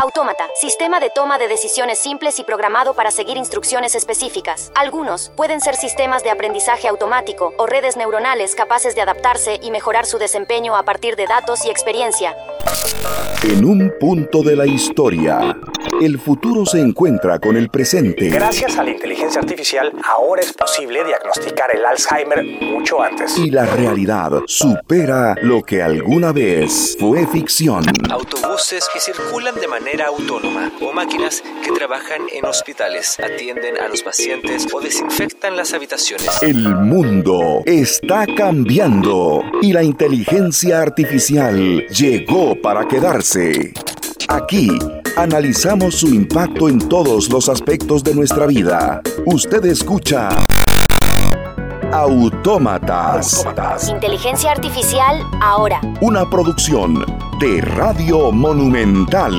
Autómata, sistema de toma de decisiones simples y programado para seguir instrucciones específicas. Algunos pueden ser sistemas de aprendizaje automático o redes neuronales capaces de adaptarse y mejorar su desempeño a partir de datos y experiencia. En un punto de la historia, el futuro se encuentra con el presente. Gracias a la inteligencia artificial, ahora es posible diagnosticar el Alzheimer mucho antes. Y la realidad supera lo que alguna vez fue ficción. Autobuses que circulan de manera autónoma o máquinas que trabajan en hospitales, atienden a los pacientes o desinfectan las habitaciones. El mundo está cambiando y la inteligencia artificial llegó para quedarse. Aquí analizamos su impacto en todos los aspectos de nuestra vida. Usted escucha Autómatas. Inteligencia artificial ahora. Una producción de Radio Monumental.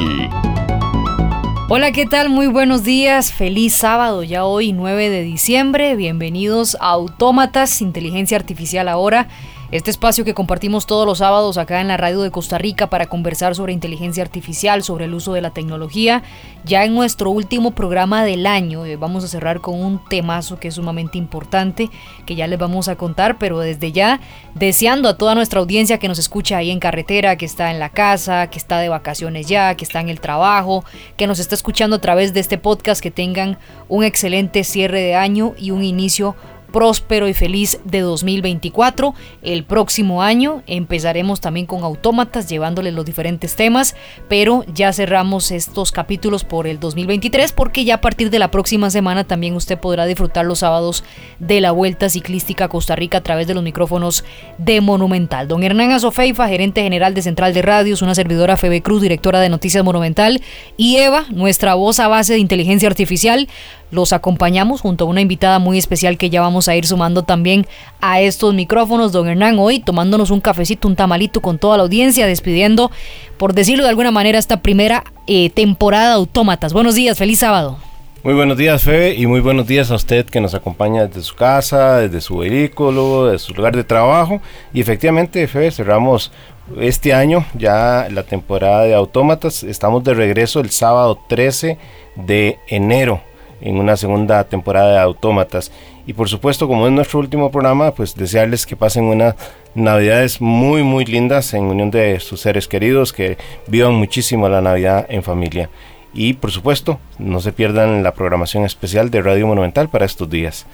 Hola, ¿qué tal? Muy buenos días. Feliz sábado, ya hoy 9 de diciembre. Bienvenidos a Autómatas, Inteligencia Artificial ahora. Este espacio que compartimos todos los sábados acá en la radio de Costa Rica para conversar sobre inteligencia artificial, sobre el uso de la tecnología. Ya en nuestro último programa del año eh, vamos a cerrar con un temazo que es sumamente importante, que ya les vamos a contar, pero desde ya deseando a toda nuestra audiencia que nos escucha ahí en carretera, que está en la casa, que está de vacaciones ya, que está en el trabajo, que nos está escuchando a través de este podcast, que tengan un excelente cierre de año y un inicio próspero y feliz de 2024. El próximo año empezaremos también con autómatas llevándoles los diferentes temas, pero ya cerramos estos capítulos por el 2023 porque ya a partir de la próxima semana también usted podrá disfrutar los sábados de la Vuelta Ciclística a Costa Rica a través de los micrófonos de Monumental. Don Hernán Azofeifa, gerente general de Central de Radios, una servidora Febe Cruz, directora de Noticias Monumental, y Eva, nuestra voz a base de inteligencia artificial, los acompañamos junto a una invitada muy especial que ya vamos a ir sumando también a estos micrófonos. Don Hernán, hoy tomándonos un cafecito, un tamalito con toda la audiencia, despidiendo, por decirlo de alguna manera, esta primera eh, temporada de Autómatas. Buenos días, feliz sábado. Muy buenos días, Febe, y muy buenos días a usted que nos acompaña desde su casa, desde su vehículo, desde su lugar de trabajo. Y efectivamente, Febe, cerramos este año ya la temporada de Autómatas. Estamos de regreso el sábado 13 de enero en una segunda temporada de Autómatas. Y por supuesto, como es nuestro último programa, pues desearles que pasen unas navidades muy, muy lindas en unión de sus seres queridos, que vivan muchísimo la Navidad en familia. Y por supuesto, no se pierdan la programación especial de Radio Monumental para estos días.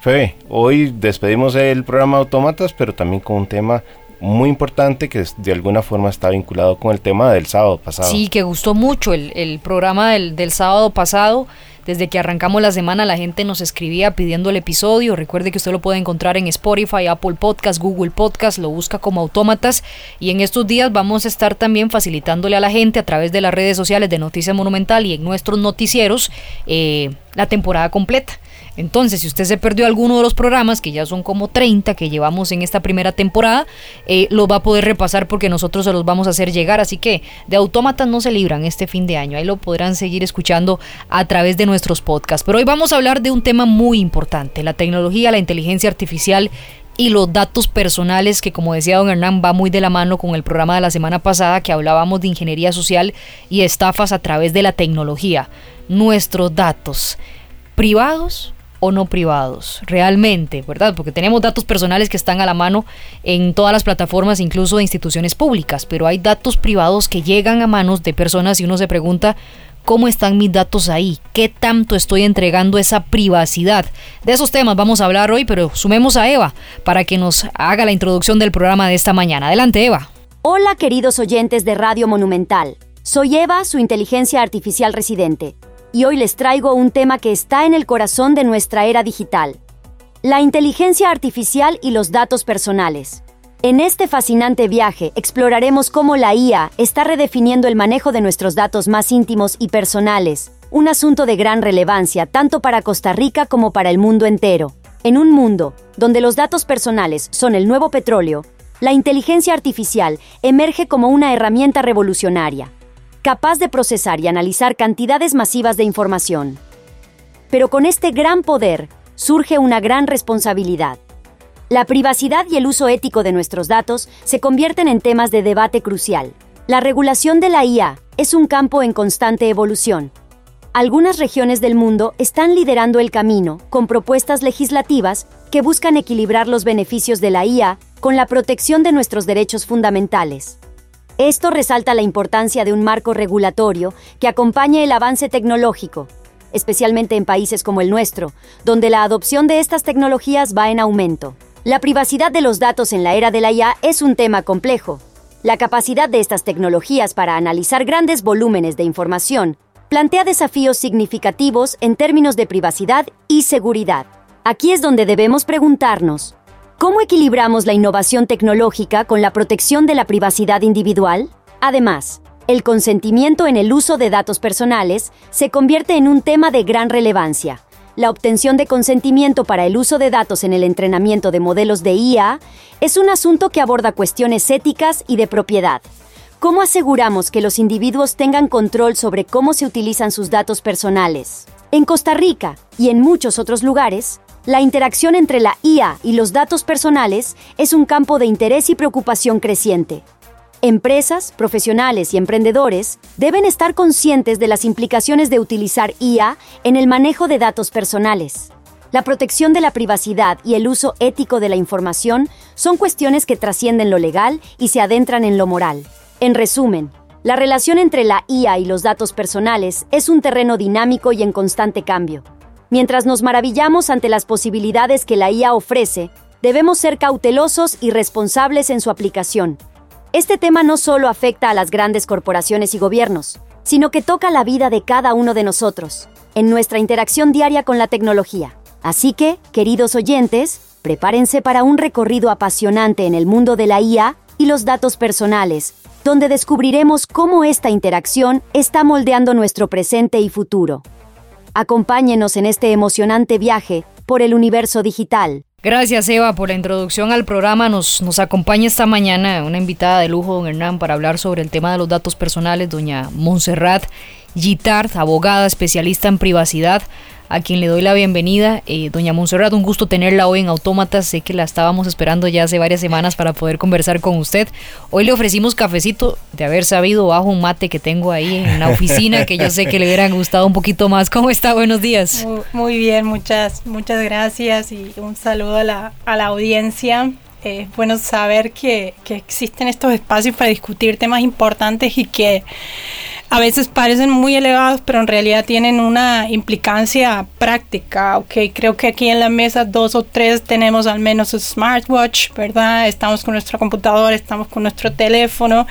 Febe, hoy despedimos el programa Autómatas, pero también con un tema muy importante que de alguna forma está vinculado con el tema del sábado pasado. Sí, que gustó mucho el, el programa del, del sábado pasado desde que arrancamos la semana la gente nos escribía pidiendo el episodio. Recuerde que usted lo puede encontrar en Spotify, Apple Podcast, Google Podcast, lo busca como autómatas. Y en estos días vamos a estar también facilitándole a la gente a través de las redes sociales de Noticias Monumental y en nuestros noticieros eh, la temporada completa. Entonces, si usted se perdió alguno de los programas, que ya son como 30 que llevamos en esta primera temporada, eh, los va a poder repasar porque nosotros se los vamos a hacer llegar. Así que de autómatas no se libran este fin de año. Ahí lo podrán seguir escuchando a través de nuestros podcasts. Pero hoy vamos a hablar de un tema muy importante, la tecnología, la inteligencia artificial y los datos personales que como decía don Hernán va muy de la mano con el programa de la semana pasada que hablábamos de ingeniería social y estafas a través de la tecnología. Nuestros datos privados o no privados, realmente, ¿verdad? Porque tenemos datos personales que están a la mano en todas las plataformas, incluso de instituciones públicas, pero hay datos privados que llegan a manos de personas y uno se pregunta, ¿cómo están mis datos ahí? ¿Qué tanto estoy entregando esa privacidad? De esos temas vamos a hablar hoy, pero sumemos a Eva para que nos haga la introducción del programa de esta mañana. Adelante, Eva. Hola, queridos oyentes de Radio Monumental. Soy Eva, su inteligencia artificial residente y hoy les traigo un tema que está en el corazón de nuestra era digital, la inteligencia artificial y los datos personales. En este fascinante viaje exploraremos cómo la IA está redefiniendo el manejo de nuestros datos más íntimos y personales, un asunto de gran relevancia tanto para Costa Rica como para el mundo entero. En un mundo donde los datos personales son el nuevo petróleo, la inteligencia artificial emerge como una herramienta revolucionaria capaz de procesar y analizar cantidades masivas de información. Pero con este gran poder surge una gran responsabilidad. La privacidad y el uso ético de nuestros datos se convierten en temas de debate crucial. La regulación de la IA es un campo en constante evolución. Algunas regiones del mundo están liderando el camino con propuestas legislativas que buscan equilibrar los beneficios de la IA con la protección de nuestros derechos fundamentales. Esto resalta la importancia de un marco regulatorio que acompañe el avance tecnológico, especialmente en países como el nuestro, donde la adopción de estas tecnologías va en aumento. La privacidad de los datos en la era de la IA es un tema complejo. La capacidad de estas tecnologías para analizar grandes volúmenes de información plantea desafíos significativos en términos de privacidad y seguridad. Aquí es donde debemos preguntarnos, ¿cómo equilibramos la innovación tecnológica con la protección de la privacidad individual? Además, el consentimiento en el uso de datos personales se convierte en un tema de gran relevancia. La obtención de consentimiento para el uso de datos en el entrenamiento de modelos de IA es un asunto que aborda cuestiones éticas y de propiedad. ¿Cómo aseguramos que los individuos tengan control sobre cómo se utilizan sus datos personales? En Costa Rica y en muchos otros lugares, la interacción entre la IA y los datos personales es un campo de interés y preocupación creciente. Empresas, profesionales y emprendedores deben estar conscientes de las implicaciones de utilizar IA en el manejo de datos personales. La protección de la privacidad y el uso ético de la información son cuestiones que trascienden lo legal y se adentran en lo moral. En resumen, la relación entre la IA y los datos personales es un terreno dinámico y en constante cambio. Mientras nos maravillamos ante las posibilidades que la IA ofrece, debemos ser cautelosos y responsables en su aplicación este tema no solo afecta a las grandes corporaciones y gobiernos, sino que toca la vida de cada uno de nosotros, en nuestra interacción diaria con la tecnología. Así que, queridos oyentes, prepárense para un recorrido apasionante en el mundo de la IA y los datos personales, donde descubriremos cómo esta interacción está moldeando nuestro presente y futuro. Acompáñenos en este emocionante viaje por el universo digital. Gracias Eva por la introducción al programa. Nos, nos acompaña esta mañana una invitada de lujo, don Hernán, para hablar sobre el tema de los datos personales, doña Montserrat Gitard, abogada especialista en privacidad a quien le doy la bienvenida. Eh, doña Monserrat, un gusto tenerla hoy en Autómatas. Sé que la estábamos esperando ya hace varias semanas para poder conversar con usted. Hoy le ofrecimos cafecito de haber sabido bajo un mate que tengo ahí en la oficina, que yo sé que le hubieran gustado un poquito más. ¿Cómo está? Buenos días. Muy, bien, muchas, muchas gracias y un saludo a la, a la audiencia. Es bueno saber que, que existen estos espacios para discutir temas importantes y que a veces parecen muy elevados, pero en realidad tienen una implicancia práctica. Okay, creo que aquí en la mesa dos o tres tenemos al menos un smartwatch, ¿verdad? Estamos con nuestro computador, estamos con nuestro teléfono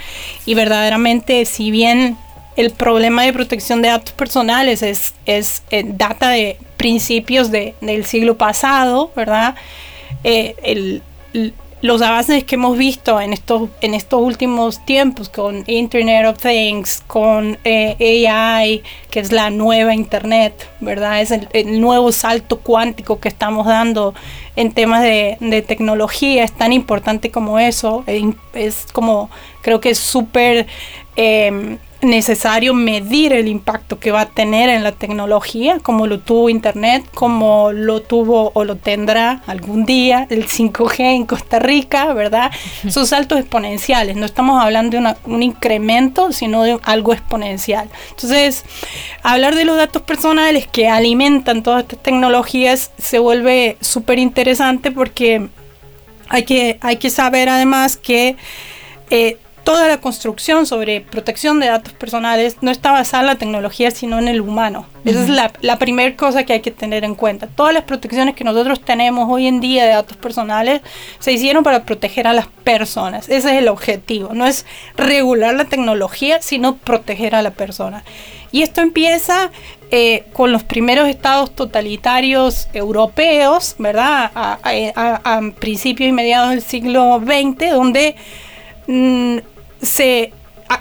y verdaderamente, si bien el problema de protección de datos personales es, es eh, data de principios de, del siglo pasado, ¿verdad? Eh, el, los avances que hemos visto en estos, en estos últimos tiempos con Internet of Things, con eh, AI, que es la nueva Internet, ¿verdad? Es el, nuevo salto cuántico que estamos dando en temas de, tecnología, es tan importante como eso, es como, creo que es súper... Eh, necesario medir el impacto que va a tener en la tecnología, como lo tuvo Internet, como lo tuvo o lo tendrá algún día el 5G en Costa Rica, ¿verdad? Son saltos exponenciales, no estamos hablando de un incremento, sino de algo exponencial. Entonces, hablar de los datos personales que alimentan todas estas tecnologías se vuelve súper interesante porque hay que, hay que saber además que eh, toda la construcción sobre protección de datos personales no está basada en la tecnología, sino en el humano. Esa es la, la primera cosa que hay que tener en cuenta. Todas las protecciones que nosotros tenemos hoy en día de datos personales se hicieron para proteger a las personas. Ese es el objetivo. No es regular la tecnología, sino proteger a la persona. Y esto empieza eh, con los primeros estados totalitarios europeos, ¿verdad? A, a, principios y mediados del siglo XX, donde... Mm, se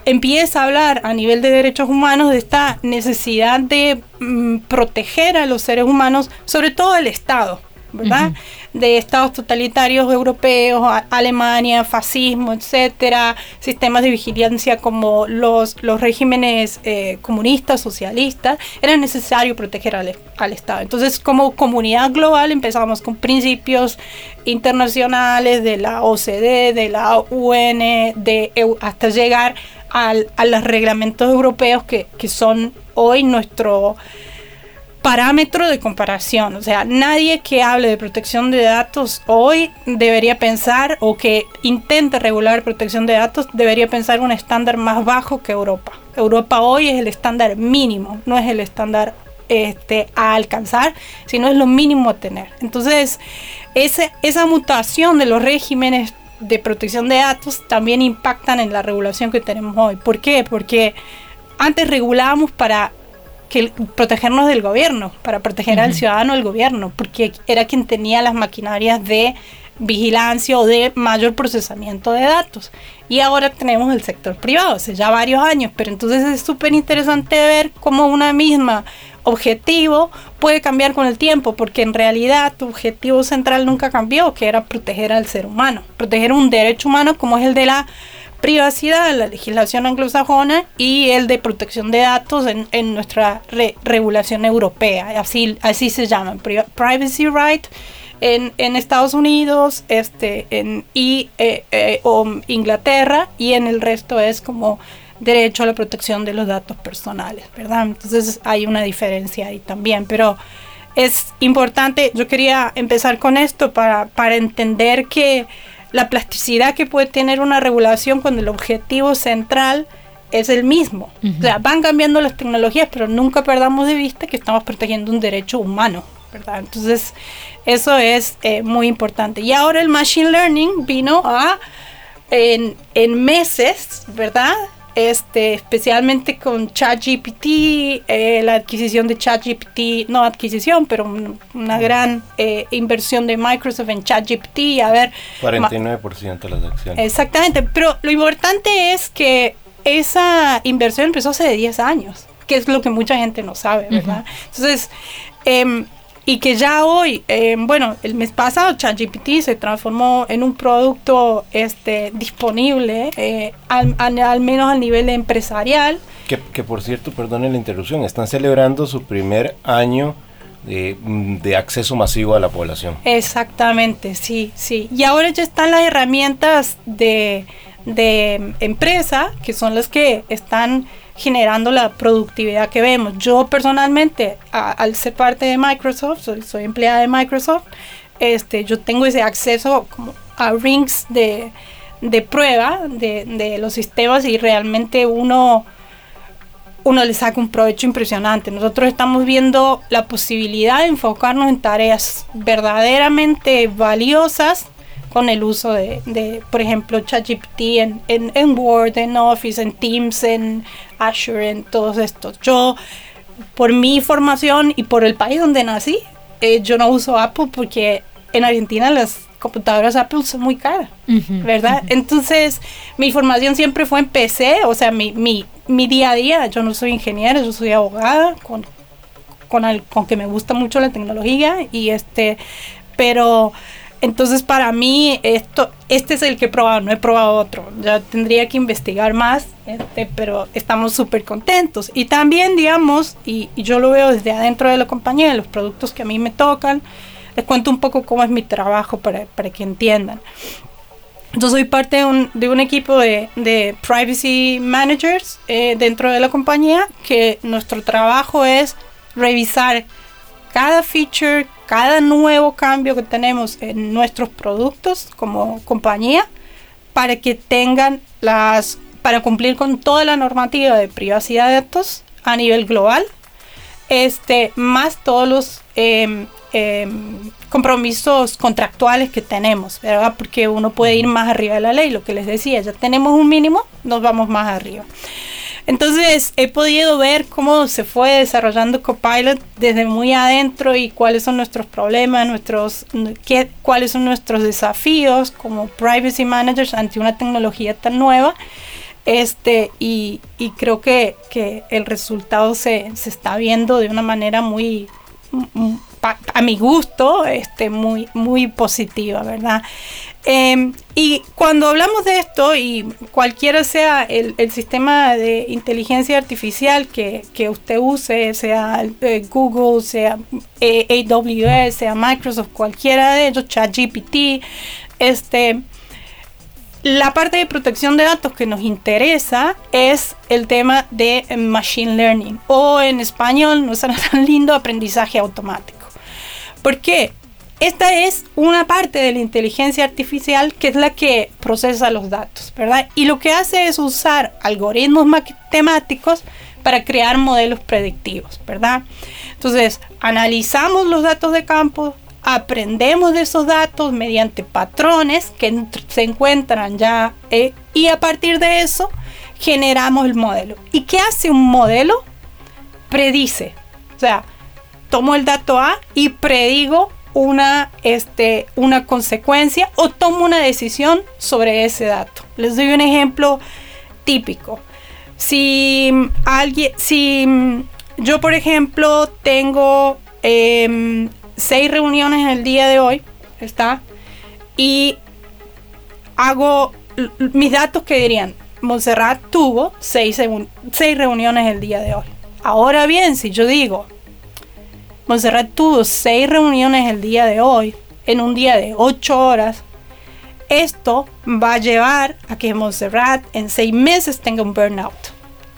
empieza a hablar a nivel de derechos humanos de esta necesidad de mm, proteger a los seres humanos, sobre todo el Estado, ¿verdad? De estados totalitarios europeos, Alemania, fascismo, etcétera, sistemas de vigilancia como los, los regímenes eh, comunistas, socialistas, era necesario proteger al, al, Estado. Entonces, como comunidad global empezamos con principios internacionales de la OCDE, de la UN, de, hasta llegar al, a los reglamentos europeos que, que son hoy nuestro parámetro de comparación. O sea, nadie que hable de protección de datos hoy debería pensar o que intente regular protección de datos debería pensar un estándar más bajo que Europa. Europa hoy es el estándar mínimo, no es el estándar este, a alcanzar, sino es lo mínimo a tener. Entonces, esa mutación de los regímenes de protección de datos también impactan en la regulación que tenemos hoy. ¿Por qué? Porque antes regulábamos para que protegernos del gobierno, para proteger al ciudadano del gobierno, porque era quien tenía las maquinarias de vigilancia o de mayor procesamiento de datos. Y ahora tenemos el sector privado, hace ya varios años, pero entonces es súper interesante ver cómo una misma objetivo puede cambiar con el tiempo, porque en realidad tu objetivo central nunca cambió, que era proteger al ser humano, proteger un derecho humano como es el de la privacidad, la legislación anglosajona y el de protección de datos en, en nuestra regulación europea, así, así se llaman, privacy right en, en, Estados Unidos este, en, y eh, eh, o Inglaterra y en el resto es como derecho a la protección de los datos personales, ¿verdad? Entonces hay una diferencia ahí también, pero es importante, yo quería empezar con esto para, para entender que la plasticidad que puede tener una regulación cuando el objetivo central es el mismo. O sea, van cambiando las tecnologías, pero nunca perdamos de vista que estamos protegiendo un derecho humano, ¿verdad? Entonces, eso es eh, muy importante. Y ahora el Machine Learning vino a, en, en meses, ¿verdad? Este, especialmente con ChatGPT, eh, la adquisición de ChatGPT, no adquisición, pero una gran eh, inversión de Microsoft en ChatGPT, a ver... 49% de las acciones. Exactamente, pero lo importante es que esa inversión empezó hace 10 años, que es lo que mucha gente no sabe, ¿verdad? Entonces, eh, y que ya hoy, eh, bueno, el mes pasado ChatGPT se transformó en un producto este, disponible, eh, al, al, menos a nivel empresarial. Que, que por cierto, perdone la interrupción, están celebrando su primer año de, de, acceso masivo a la población. Exactamente, sí, sí. Y ahora ya están las herramientas de, de empresa, que son las que están generando la productividad que vemos. Yo personalmente, al ser parte de Microsoft, soy, empleada de Microsoft, este, yo tengo ese acceso como a rings de, de prueba de, de, los sistemas y realmente uno, uno le saca un provecho impresionante. Nosotros estamos viendo la posibilidad de enfocarnos en tareas verdaderamente valiosas con el uso de, de por ejemplo, ChatGPT en, en, en, Word, en Office, en Teams, en Azure, en todos estos. Yo, por mi formación y por el país donde nací, eh, yo no uso Apple porque en Argentina las computadoras Apple son muy caras, ¿verdad? Entonces, mi formación siempre fue en PC, o sea, mi, mi, mi día a día, yo no soy ingeniera, yo soy abogada, con, con, con que me gusta mucho la tecnología, y este, pero entonces para mí esto, este es el que he probado, no he probado otro. Ya tendría que investigar más, este, pero estamos súper contentos. Y también, digamos, y, yo lo veo desde adentro de la compañía, los productos que a mí me tocan, les cuento un poco cómo es mi trabajo para, para que entiendan. Yo soy parte de un, de un equipo de, de, privacy managers eh, dentro de la compañía que nuestro trabajo es revisar cada feature, cada nuevo cambio que tenemos en nuestros productos como compañía para que tengan las para cumplir con toda la normativa de privacidad de datos a nivel global este más todos los em, em, compromisos contractuales que tenemos verdad porque uno puede ir más arriba de la ley lo que les decía ya tenemos un mínimo nos vamos más arriba entonces he podido ver cómo se fue desarrollando Copilot desde muy adentro y cuáles son nuestros problemas, nuestros, qué, cuáles son nuestros desafíos como privacy managers ante una tecnología tan nueva. Este, y, y creo que, que, el resultado se, se, está viendo de una manera muy, a mi gusto, este, muy, muy positiva, ¿verdad? Em, y cuando hablamos de esto, y cualquiera sea el, sistema de inteligencia artificial que, usted use, sea eh, Google, sea eh, AWS, sea Microsoft, cualquiera de ellos, ChatGPT, este, la parte de protección de datos que nos interesa es el tema de machine learning o en español no es tan lindo aprendizaje automático. ¿Por qué? Esta es una parte de la inteligencia artificial que es la que procesa los datos, ¿verdad? Y lo que hace es usar algoritmos matemáticos para crear modelos predictivos, ¿verdad? Entonces, analizamos los datos de campo, aprendemos de esos datos mediante patrones que se encuentran ya eh, y a partir de eso generamos el modelo. ¿Y qué hace un modelo? Predice. O sea, tomo el dato A y predigo una, este, una consecuencia o tomo una decisión sobre ese dato. Les doy un ejemplo típico. Si alguien, si yo por ejemplo tengo em, seis reuniones en el día de hoy, ¿está? Y hago mis datos que dirían, Montserrat tuvo seis, seis reuniones el día de hoy. Ahora bien, si yo digo, Montserrat tuvo seis reuniones el día de hoy, en un día de ocho horas, esto va a llevar a que Montserrat en seis meses tenga un burnout.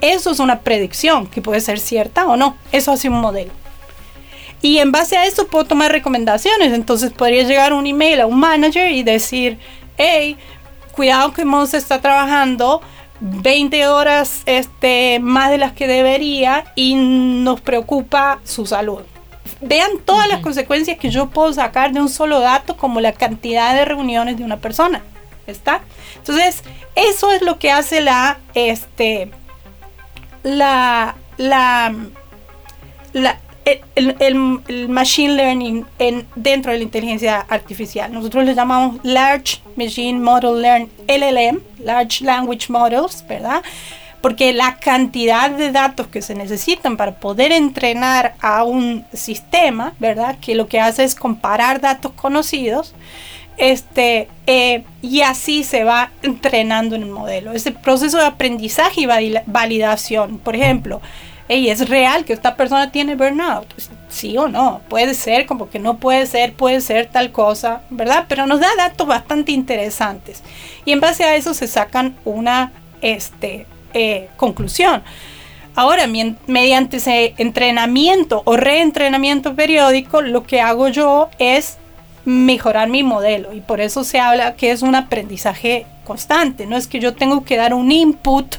Eso es una predicción que puede ser cierta o no. Eso hace un modelo. Y en base a eso puedo tomar recomendaciones. Entonces podría llegar un email a un manager y decir, hey, cuidado que Mons está trabajando 20 horas este, más de las que debería y nos preocupa su salud. Vean todas las consecuencias que yo puedo sacar de un solo dato, como la cantidad de reuniones de una persona. ¿Está? Entonces, eso es lo que hace la, este, la, la, la el, machine learning en, dentro de la inteligencia artificial. Nosotros le llamamos Large Machine Model Learn, LLM, Large Language Models, ¿verdad? Porque la cantidad de datos que se necesitan para poder entrenar a un sistema, ¿verdad? Que lo que hace es comparar datos conocidos, este, eh, y así se va entrenando en el modelo. Ese proceso de aprendizaje y validación, por ejemplo, ¿es real que esta persona tiene burnout? Sí o no, puede ser, como que no puede ser, puede ser tal cosa, ¿verdad? Pero nos da datos bastante interesantes. Y en base a eso se sacan una este, eh, conclusión. Ahora, mediante ese entrenamiento o reentrenamiento periódico, lo que hago yo es mejorar mi modelo y por eso se habla que es un aprendizaje constante, no es que yo tengo que dar un input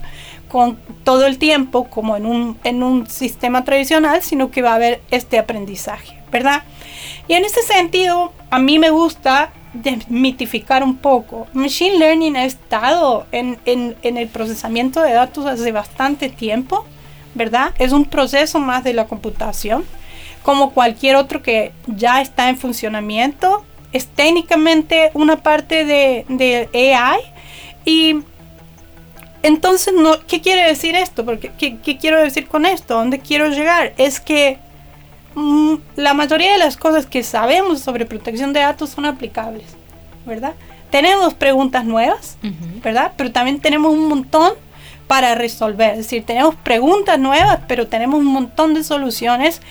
con todo el tiempo como en un, en un sistema tradicional, sino que va a haber este aprendizaje, ¿verdad? Y en ese sentido, a mí me gusta desmitificar un poco. Machine Learning ha estado en, en, el procesamiento de datos hace bastante tiempo, ¿verdad? Es un proceso más de la computación, como cualquier otro que ya está en funcionamiento. Es técnicamente una parte de, de AI y entonces, no, ¿qué quiere decir esto? Porque, ¿qué, quiero decir con esto? ¿Dónde quiero llegar? Es que la mayoría de las cosas que sabemos sobre protección de datos son aplicables, ¿verdad? Tenemos preguntas nuevas, ¿verdad? Pero también tenemos un montón para resolver. Es decir, tenemos preguntas nuevas, pero tenemos un montón de soluciones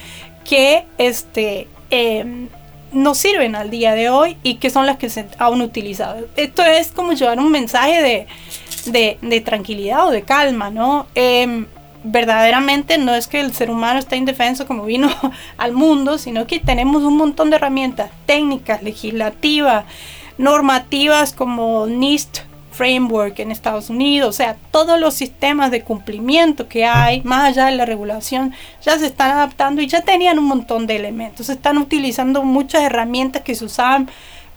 que este, em, nos sirven al día de hoy y que son las que se han utilizado. Esto es como llevar un mensaje de de, tranquilidad o de calma, ¿no? Em, verdaderamente no es que el ser humano está indefenso como vino al mundo, sino que tenemos un montón de herramientas técnicas, legislativas, normativas como NIST Framework en Estados Unidos, o sea, todos los sistemas de cumplimiento que hay, más allá de la regulación, ya se están adaptando y ya tenían un montón de elementos. Están utilizando muchas herramientas que se usaban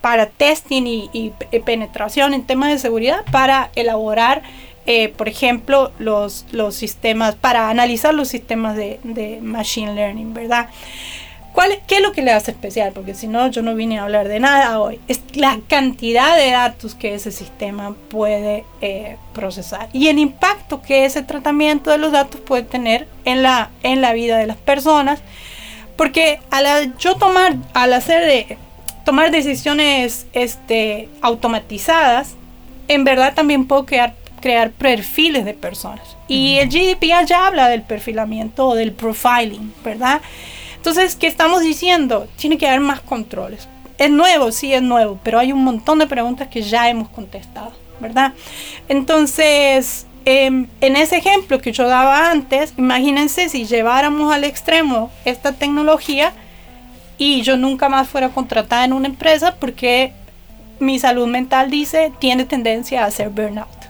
para testing y, penetración en temas de seguridad para elaborar, eh, por ejemplo, los, los sistemas, para analizar los sistemas de, de machine learning, ¿verdad? ¿Cuál, ¿Qué es lo que le hace especial? Porque si no, yo no vine a hablar de nada hoy. Es la cantidad de datos que ese sistema puede eh, procesar y el impacto que ese tratamiento de los datos puede tener en la, en la vida de las personas. Porque al yo tomar, al hacer de tomar decisiones este, automatizadas, en verdad también puedo crear, crear perfiles de personas. Y el GDPR ya habla del perfilamiento o del profiling, ¿verdad? Entonces, ¿qué estamos diciendo? Tiene que haber más controles. Es nuevo, sí es nuevo, pero hay un montón de preguntas que ya hemos contestado, ¿verdad? Entonces, em, en ese ejemplo que yo daba antes, imagínense si lleváramos al extremo esta tecnología y yo nunca más fuera contratada en una empresa porque mi salud mental dice tiene tendencia a hacer burnout.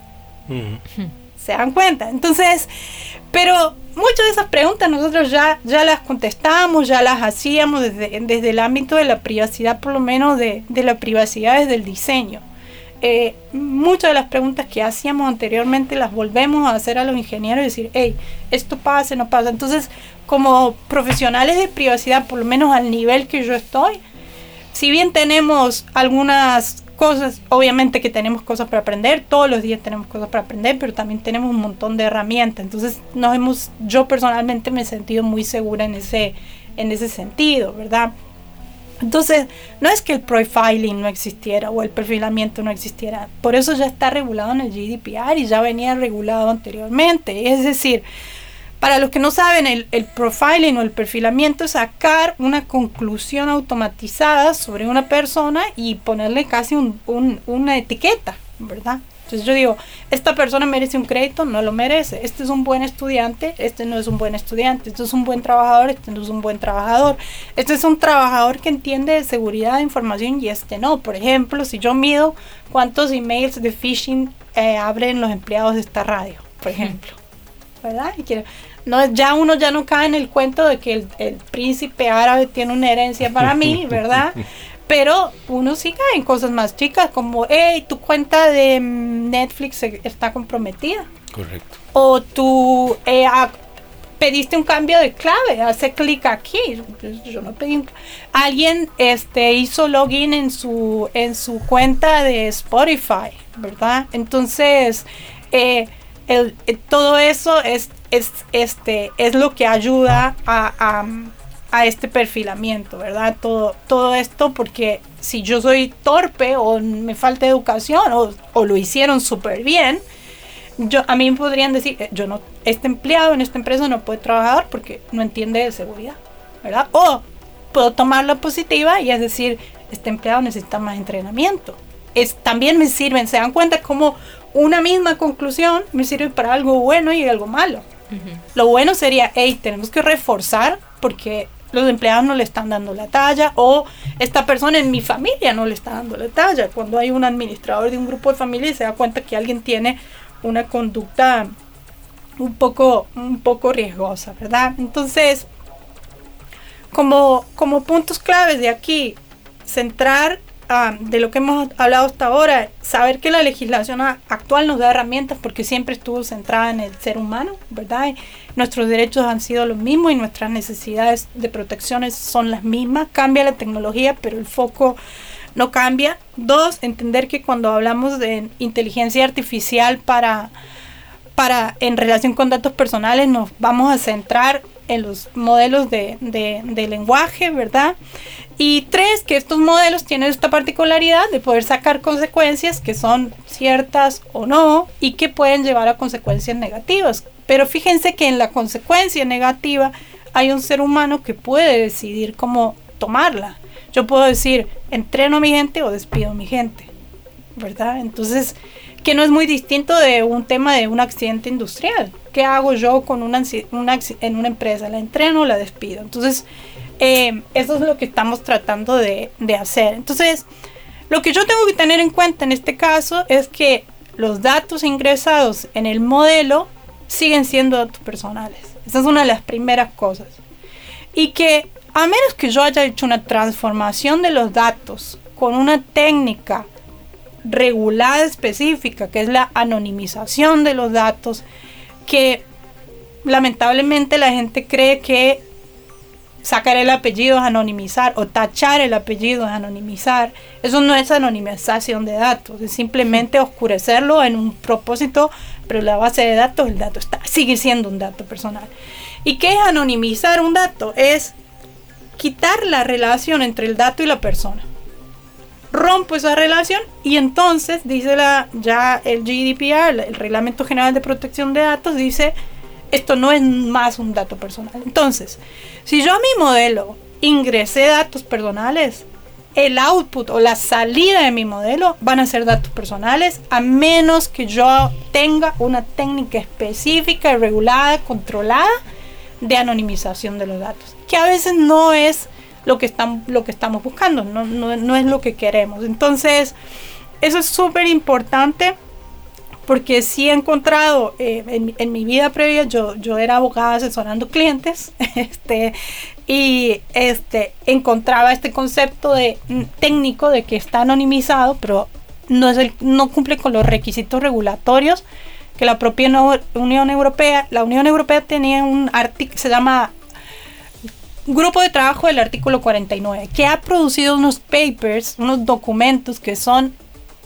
¿Se dan cuenta? Entonces, pero muchas de esas preguntas nosotros ya, ya las contestamos, ya las hacíamos desde, desde el ámbito de la privacidad, por lo menos de, de la privacidad desde el diseño. Eh, muchas de las preguntas que hacíamos anteriormente las volvemos a hacer a los ingenieros y decir, hey, esto pasa, no pasa. Entonces, como profesionales de privacidad, por lo menos al nivel que yo estoy, si bien tenemos algunas cosas, obviamente que tenemos cosas para aprender, todos los días tenemos cosas para aprender, pero también tenemos un montón de herramientas. Entonces, nos hemos, yo personalmente me he sentido muy segura en ese, en ese sentido, ¿verdad? Entonces, no es que el profiling no existiera o el perfilamiento no existiera, por eso ya está regulado en el GDPR y ya venía regulado anteriormente. Es decir, para los que no saben, el, profiling o el perfilamiento es sacar una conclusión automatizada sobre una persona y ponerle casi una etiqueta, ¿verdad? Entonces yo digo, esta persona merece un crédito, no lo merece. Este es un buen estudiante, este no es un buen estudiante. Este es un buen trabajador, este no es un buen trabajador. Este es un trabajador que entiende de seguridad de información y este no. Por ejemplo, si yo mido cuántos emails de phishing eh, abren los empleados de esta radio, por ejemplo. ¿Verdad? Y quiero, no, ya uno ya no cae en el cuento de que el, príncipe árabe tiene una herencia para mí, ¿verdad? Pero uno sí cae en cosas más chicas como, hey, tu cuenta de Netflix está comprometida. Correcto. O tú eh, pediste un cambio de clave, hace clic aquí. Yo no pedí un... Alguien este, hizo login en su, en su cuenta de Spotify, ¿verdad? Entonces, eh, el, eh, todo eso es es, este, es lo que ayuda a, este perfilamiento, ¿verdad? Todo, todo esto porque si yo soy torpe o me falta educación o, lo hicieron súper bien, yo, a mí me podrían decir, eh, yo no, este empleado en esta empresa no puede trabajar porque no entiende de seguridad, ¿verdad? O puedo tomar la positiva y es decir, este empleado necesita más entrenamiento. Es, también me sirven, se dan cuenta como una misma conclusión me sirve para algo bueno y algo malo. Lo bueno sería, hey, tenemos que reforzar porque los empleados no le están dando la talla o esta persona en mi familia no le está dando la talla. Cuando hay un administrador de un grupo de familia y se da cuenta que alguien tiene una conducta un poco, un poco riesgosa, ¿verdad? Entonces, como, como puntos claves de aquí, centrar de lo que hemos hablado hasta ahora, saber que la legislación actual nos da herramientas porque siempre estuvo centrada en el ser humano, ¿verdad? nuestros derechos han sido los mismos y nuestras necesidades de protecciones son las mismas. Cambia la tecnología, pero el foco no cambia. Dos, entender que cuando hablamos de inteligencia artificial para, para en relación con datos personales nos vamos a centrar en los modelos de, de lenguaje, ¿verdad? Y tres, que estos modelos tienen esta particularidad de poder sacar consecuencias que son ciertas o no y que pueden llevar a consecuencias negativas. Pero fíjense que en la consecuencia negativa hay un ser humano que puede decidir cómo tomarla. Yo puedo decir, entreno a mi gente o despido a mi gente, ¿verdad? Entonces, que no es muy distinto de un tema de un accidente industrial. ¿Qué hago yo con una, en una empresa? ¿La entreno o la despido? Entonces, eh, eso es lo que estamos tratando de, hacer. Entonces, lo que yo tengo que tener en cuenta en este caso es que los datos ingresados en el modelo siguen siendo datos personales. Esa es una de las primeras cosas. Y que a menos que yo haya hecho una transformación de los datos con una técnica regulada específica, que es la anonimización de los datos, que lamentablemente la gente cree que sacar el apellido es anonimizar o tachar el apellido es anonimizar. Eso no es anonimización de datos, es simplemente oscurecerlo en un propósito, pero la base de datos, el dato está, sigue siendo un dato personal. ¿Y qué es anonimizar un dato? Es quitar la relación entre el dato y la persona. Rompo esa relación y entonces dice la, ya el GDPR, el Reglamento General de Protección de Datos, dice esto no es más un dato personal. Entonces, si yo a mi modelo ingresé datos personales, el output o la salida de mi modelo van a ser datos personales a menos que yo tenga una técnica específica, regulada, controlada de anonimización de los datos, que a veces no es lo que, están, lo que estamos buscando, no, no, no es lo que queremos. Entonces, eso es súper importante porque sí he encontrado eh, en, en, mi vida previa, yo, yo era abogada asesorando clientes, este, y este, encontraba este concepto de mm, técnico de que está anonimizado, pero no, es el, no cumple con los requisitos regulatorios que la propia Unión Europea, la Unión Europea tenía un artículo, se llama Grupo de Trabajo del artículo 49, que ha producido unos papers, unos documentos que son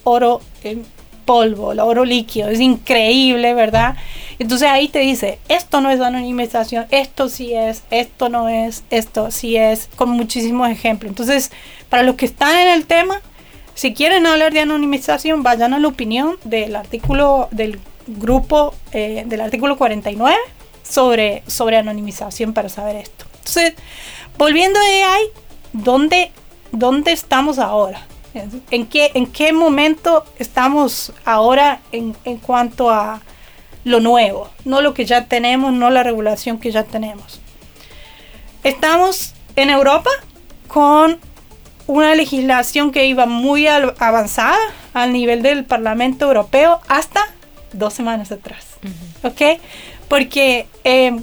oro en polvo, el oro líquido, es increíble, ¿verdad? Entonces ahí te dice, esto no es anonimización, esto sí es, esto no es, esto sí es, con muchísimos ejemplos. Entonces, para los que están en el tema, si quieren hablar de anonimización, vayan a la opinión del artículo del grupo eh, del artículo 49 sobre, sobre anonimización para saber esto. Entonces, volviendo a AI, ¿dónde, dónde estamos ahora? ¿En qué, ¿En qué momento estamos ahora en, en cuanto a lo nuevo? No lo que ya tenemos, no la regulación que ya tenemos. Estamos en Europa con una legislación que iba muy avanzada al nivel del Parlamento Europeo hasta dos semanas atrás. ¿Ok? Porque eh,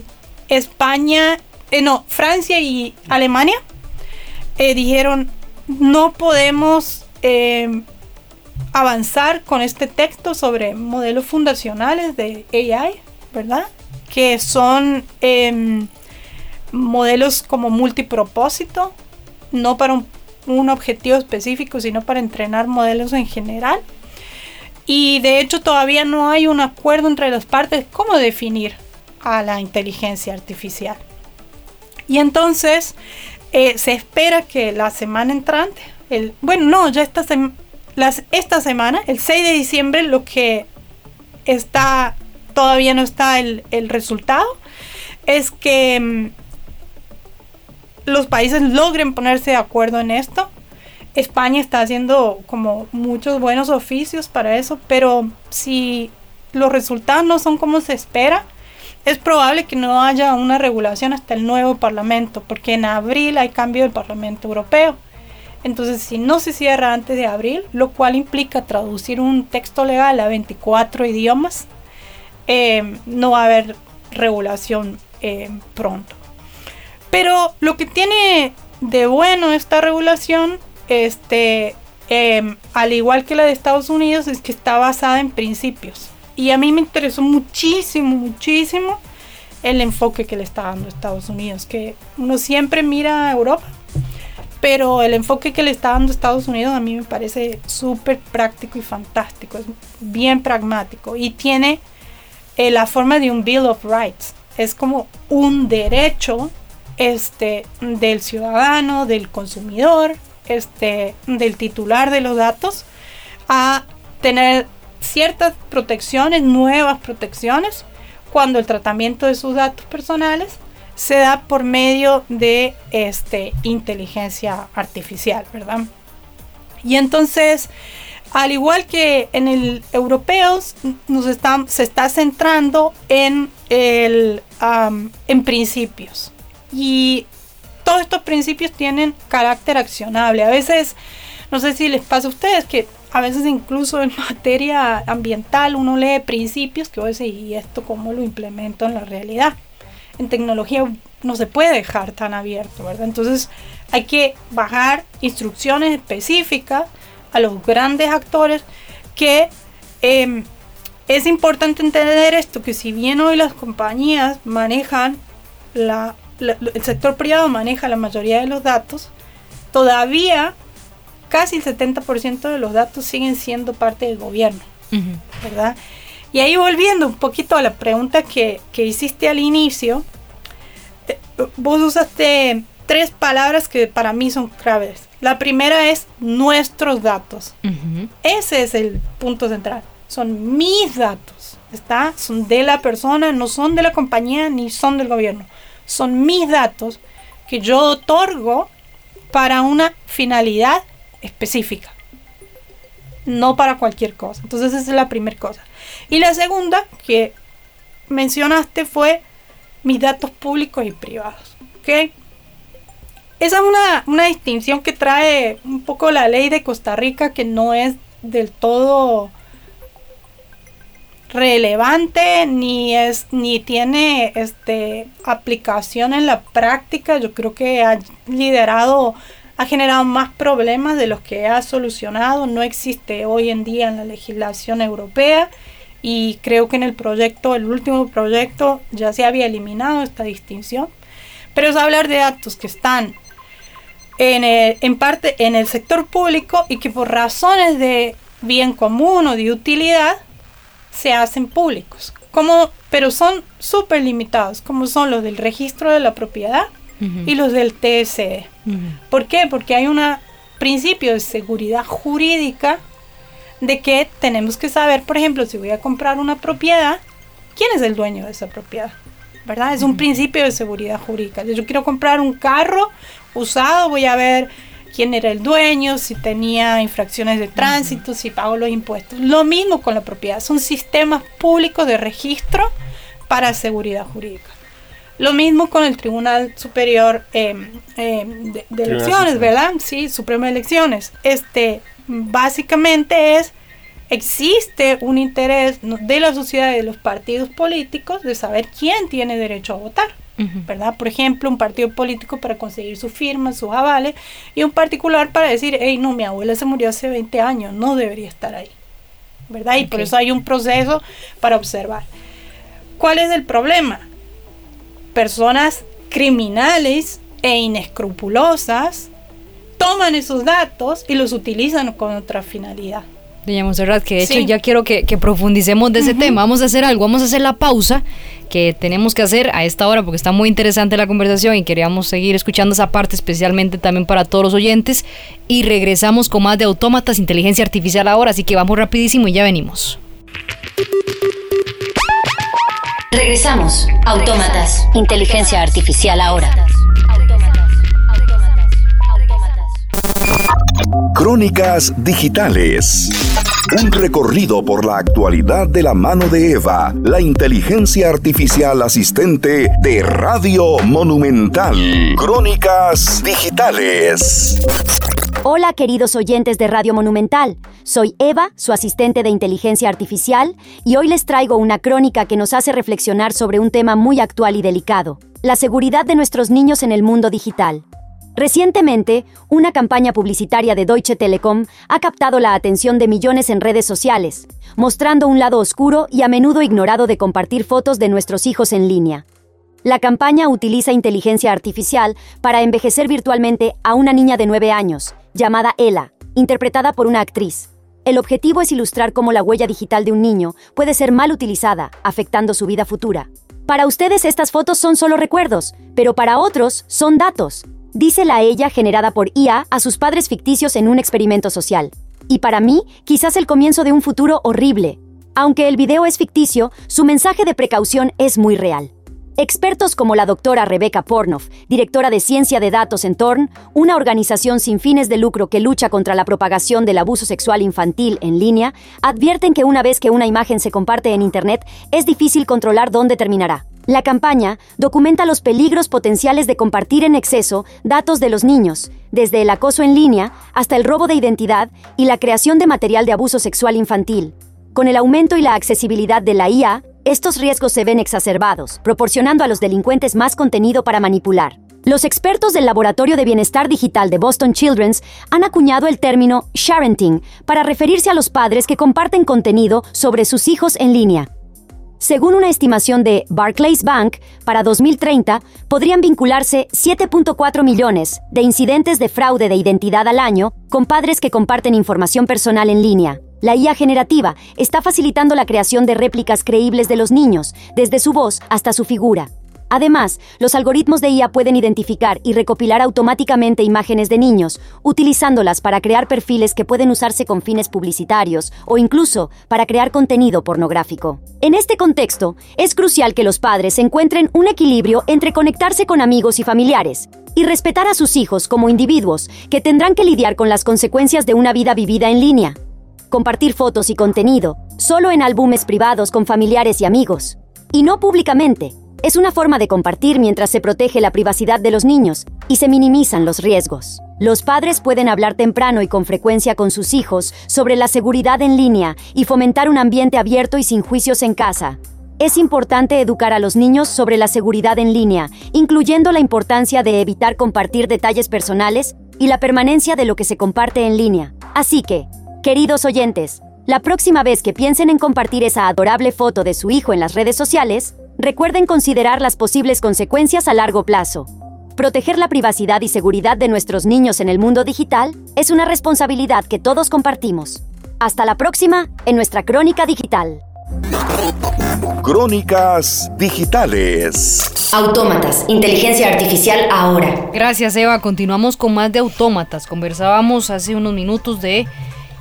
España, eh, no, Francia y Alemania eh, dijeron no podemos avanzar con este texto sobre modelos fundacionales de AI, ¿verdad? Que son em, modelos como multipropósito, no para un, un objetivo específico, sino para entrenar modelos en general. Y de hecho todavía no hay un acuerdo entre las partes cómo definir a la inteligencia artificial. Y entonces eh, se espera que la semana entrante, bueno, no, ya esta, las, esta semana, el 6 de diciembre, lo que está, todavía no está el, el resultado, es que mm, los países logren ponerse de acuerdo en esto España está haciendo como muchos buenos oficios para eso, pero si los resultados no son como se espera, es probable que no haya una regulación hasta el nuevo Parlamento, porque en abril hay cambio del Parlamento Europeo. Entonces, si no se cierra antes de abril, lo cual implica traducir un texto legal a 24 idiomas, eh, no va a haber regulación eh, pronto. Pero lo que tiene de bueno esta regulación este, em, al igual que la de Estados Unidos, es que está basada en principios. Y a mí me interesó muchísimo, muchísimo el enfoque que le está dando Estados Unidos, que uno siempre mira a Europa, pero el enfoque que le está dando Estados Unidos a mí me parece súper práctico y fantástico, es bien pragmático y tiene eh, la forma de un Bill of Rights, es como un derecho este, del ciudadano, del consumidor, este, del titular de los datos a tener ciertas protecciones, nuevas protecciones, cuando el tratamiento de sus datos personales se da por medio de este, inteligencia artificial, ¿verdad? Y entonces, al igual que en el europeo, nos se está centrando en, el, en principios. Y todos estos principios tienen carácter accionable. A veces, no sé si les pasa a ustedes que a veces incluso en materia ambiental uno lee principios que voy a decir, ¿y esto cómo lo implemento en la realidad? En tecnología no se puede dejar tan abierto, ¿verdad? Entonces hay que bajar instrucciones específicas a los grandes actores que em, es importante entender esto, que si bien hoy las compañías manejan la el sector privado maneja la mayoría de los datos, todavía casi el 70% de los datos siguen siendo parte del gobierno, ¿verdad? Y ahí volviendo un poquito a la pregunta que, hiciste al inicio, eh, vos usaste tres palabras que para mí son claves. La primera es nuestros datos. Ese es el punto central. Son mis datos. ¿Está? Son de la persona, no son de la compañía ni son del gobierno son mis datos que yo otorgo para una finalidad específica, no para cualquier cosa. Entonces esa es la primera cosa. Y la segunda que mencionaste fue mis datos públicos y privados. ¿ok? Esa es una, una distinción que trae un poco la ley de Costa Rica que no es del todo relevante ni es ni tiene este aplicación en la práctica yo creo que ha liderado ha generado más problemas de los que ha solucionado no existe hoy en día en la legislación europea y creo que en el proyecto el último proyecto ya se había eliminado esta distinción pero es hablar de datos que están en, en parte en el sector público y que por razones de bien común o de utilidad se hacen públicos, como, pero son súper limitados, como son los del registro de la propiedad y los del TSE. ¿Por qué? Porque hay un principio de seguridad jurídica de que tenemos que saber, por ejemplo, si voy a comprar una propiedad, quién es el dueño de esa propiedad. ¿Verdad? Es un principio de seguridad jurídica. Yo quiero comprar un carro usado, voy a ver quién era el dueño, si tenía infracciones de tránsito, si pagó los impuestos. Lo mismo con la propiedad, son sistemas públicos de registro para seguridad jurídica. Lo mismo con el Tribunal Superior em, em, de, Elecciones, ¿verdad? Sí, Supremo de Elecciones. Este, básicamente es, existe un interés de la sociedad y de los partidos políticos de saber quién tiene derecho a votar. ¿verdad? Por ejemplo, un partido político para conseguir su firma, sus avales, y un particular para decir, hey, no, mi abuela se murió hace 20 años, no debería estar ahí, ¿verdad? Y por eso hay un proceso para observar. ¿Cuál es el problema? Personas criminales e inescrupulosas toman esos datos y los utilizan con otra finalidad. Doña Monserrat, que de hecho ya quiero que, profundicemos de ese tema. Vamos a hacer algo, vamos a hacer la pausa que tenemos que hacer a esta hora porque está muy interesante la conversación y queríamos seguir escuchando esa parte especialmente también para todos los oyentes y regresamos con más de autómatas, inteligencia artificial ahora, así que vamos rapidísimo y ya venimos. Regresamos, autómatas, inteligencia artificial ahora. Crónicas Digitales. Un recorrido por la actualidad de la mano de Eva, la inteligencia artificial asistente de Radio Monumental. Crónicas Digitales. Hola queridos oyentes de Radio Monumental, soy Eva, su asistente de inteligencia artificial, y hoy les traigo una crónica que nos hace reflexionar sobre un tema muy actual y delicado, la seguridad de nuestros niños en el mundo digital. Recientemente, una campaña publicitaria de Deutsche Telekom ha captado la atención de millones en redes sociales, mostrando un lado oscuro y a menudo ignorado de compartir fotos de nuestros hijos en línea. La campaña utiliza inteligencia artificial para envejecer virtualmente a una niña de 9 años, llamada Ella, interpretada por una actriz. El objetivo es ilustrar cómo la huella digital de un niño puede ser mal utilizada, afectando su vida futura. Para ustedes estas fotos son solo recuerdos, pero para otros son datos, Dice la ella generada por IA a sus padres ficticios en un experimento social. Y para mí, quizás el comienzo de un futuro horrible. Aunque el video es ficticio, su mensaje de precaución es muy real. Expertos como la doctora Rebecca Pornoff, directora de Ciencia de Datos en Torn, una organización sin fines de lucro que lucha contra la propagación del abuso sexual infantil en línea, advierten que una vez que una imagen se comparte en Internet, es difícil controlar dónde terminará. La campaña documenta los peligros potenciales de compartir en exceso datos de los niños, desde el acoso en línea hasta el robo de identidad y la creación de material de abuso sexual infantil. Con el aumento y la accesibilidad de la IA, estos riesgos se ven exacerbados, proporcionando a los delincuentes más contenido para manipular. Los expertos del Laboratorio de Bienestar Digital de Boston Children's han acuñado el término sharenting para referirse a los padres que comparten contenido sobre sus hijos en línea. Según una estimación de Barclays Bank, para 2030 podrían vincularse 7.4 millones de incidentes de fraude de identidad al año con padres que comparten información personal en línea. La IA generativa está facilitando la creación de réplicas creíbles de los niños, desde su voz hasta su figura. Además, los algoritmos de IA pueden identificar y recopilar automáticamente imágenes de niños, utilizándolas para crear perfiles que pueden usarse con fines publicitarios o incluso para crear contenido pornográfico. En este contexto, es crucial que los padres encuentren un equilibrio entre conectarse con amigos y familiares y respetar a sus hijos como individuos que tendrán que lidiar con las consecuencias de una vida vivida en línea. Compartir fotos y contenido solo en álbumes privados con familiares y amigos, y no públicamente, es una forma de compartir mientras se protege la privacidad de los niños y se minimizan los riesgos. Los padres pueden hablar temprano y con frecuencia con sus hijos sobre la seguridad en línea y fomentar un ambiente abierto y sin juicios en casa. Es importante educar a los niños sobre la seguridad en línea, incluyendo la importancia de evitar compartir detalles personales y la permanencia de lo que se comparte en línea. Así que, queridos oyentes, la próxima vez que piensen en compartir esa adorable foto de su hijo en las redes sociales, recuerden considerar las posibles consecuencias a largo plazo. Proteger la privacidad y seguridad de nuestros niños en el mundo digital es una responsabilidad que todos compartimos. Hasta la próxima en nuestra Crónica Digital. Crónicas Digitales. Autómatas, inteligencia artificial ahora. Gracias Eva, continuamos con más de autómatas. Conversábamos hace unos minutos de,